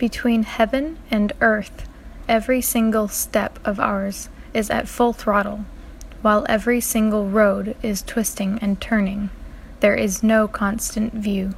Between heaven and earth, every single step of ours is at full throttle, while every single road is twisting and turning. There is no constant view.